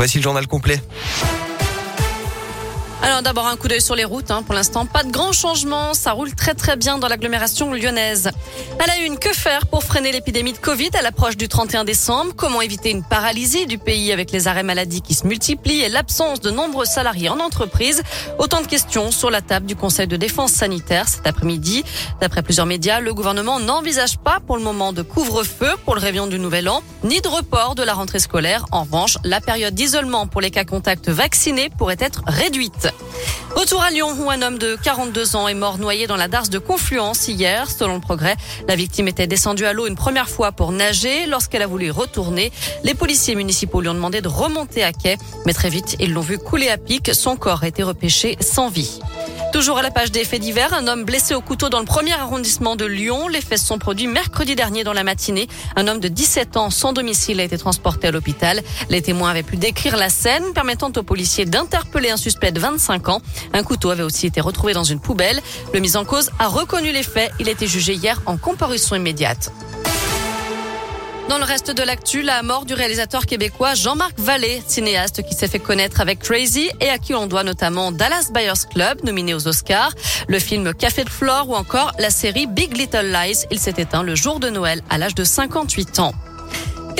Voici le journal complet. Alors d'abord un coup d'œil sur les routes. Hein. Pour l'instant, pas de grands changements. Ça roule très très bien dans l'agglomération lyonnaise. À la une, que faire pour freiner l'épidémie de Covid à l'approche du 31 décembre? Comment éviter une paralysie du pays avec les arrêts maladie qui se multiplient et l'absence de nombreux salariés en entreprise? Autant de questions sur la table du Conseil de défense sanitaire cet après-midi. D'après plusieurs médias, le gouvernement n'envisage pas pour le moment de couvre-feu pour le réveillon du Nouvel An, ni de report de la rentrée scolaire. En revanche, la période d'isolement pour les cas contacts vaccinés pourrait être réduite. Retour à Lyon où un homme de 42 ans est mort noyé dans la darse de Confluence hier. Selon le progrès, la victime était descendue à l'eau une première fois pour nager. Lorsqu'elle a voulu retourner, les policiers municipaux lui ont demandé de remonter à quai. Mais très vite, ils l'ont vu couler à pic. Son corps a été repêché sans vie. Toujours à la page des faits divers, un homme blessé au couteau dans le premier arrondissement de Lyon. Les faits sont produits mercredi dernier dans la matinée. Un homme de 17 ans sans domicile a été transporté à l'hôpital. Les témoins avaient pu décrire la scène, permettant aux policiers d'interpeller un suspect de 25 ans. Un couteau avait aussi été retrouvé dans une poubelle. Le mis en cause a reconnu les faits. Il a été jugé hier en comparution immédiate. Dans le reste de l'actu, la mort du réalisateur québécois Jean-Marc Vallée, cinéaste qui s'est fait connaître avec Crazy et à qui on doit notamment Dallas Buyers Club, nominé aux Oscars, le film Café de Flore ou encore la série Big Little Lies. Il s'est éteint le jour de Noël à l'âge de 58 ans.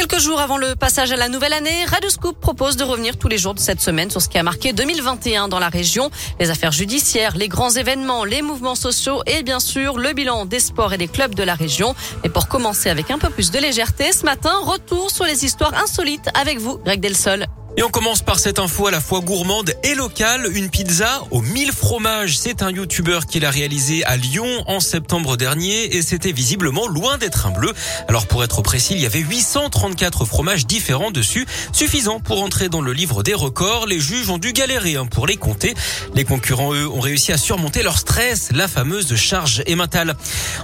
Quelques jours avant le passage à la nouvelle année, Radio Scoop propose de revenir tous les jours de cette semaine sur ce qui a marqué 2021 dans la région, les affaires judiciaires, les grands événements, les mouvements sociaux et bien sûr le bilan des sports et des clubs de la région. Et pour commencer avec un peu plus de légèreté, ce matin, retour sur les histoires insolites avec vous, Greg Delsol. Et on commence par cette info à la fois gourmande et locale. Une pizza aux 1000 fromages. C'est un youtubeur qui l'a réalisé à Lyon en septembre dernier et c'était visiblement loin d'être un bleu. Alors pour être précis, il y avait 834 fromages différents dessus, suffisant pour entrer dans le livre des records. Les juges ont dû galérer hein, pour les compter. Les concurrents, eux, ont réussi à surmonter leur stress, la fameuse charge émentale.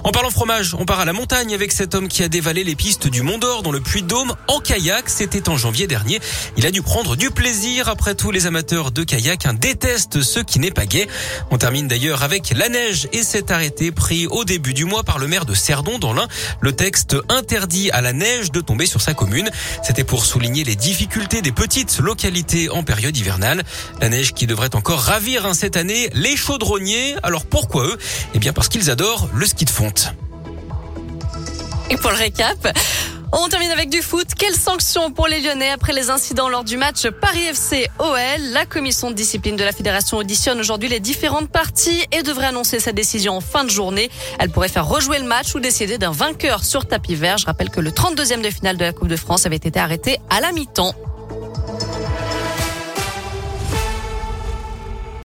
En parlant fromage, on part à la montagne avec cet homme qui a dévalé les pistes du Mont d'Or dans le Puy-de-Dôme en kayak. C'était en janvier dernier. Il a dû prendre du plaisir. Après tout, les amateurs de kayak hein, détestent ce qui n'est pas gai. On termine d'ailleurs avec la neige et cet arrêté pris au début du mois par le maire de Cerdon dans l'Ain. Le texte interdit à la neige de tomber sur sa commune. C'était pour souligner les difficultés des petites localités en période hivernale. La neige qui devrait encore ravir hein, cette année les chaudronniers. Alors pourquoi eux? Eh bien parce qu'ils adorent le ski de fonte. Et pour le récap, on termine avec du foot. Quelles sanctions pour les Lyonnais après les incidents lors du match Paris FC OL La commission de discipline de la fédération auditionne aujourd'hui les différentes parties et devrait annoncer sa décision en fin de journée. Elle pourrait faire rejouer le match ou décider d'un vainqueur sur tapis vert. Je rappelle que le 32e de finale de la Coupe de France avait été arrêté à la mi-temps.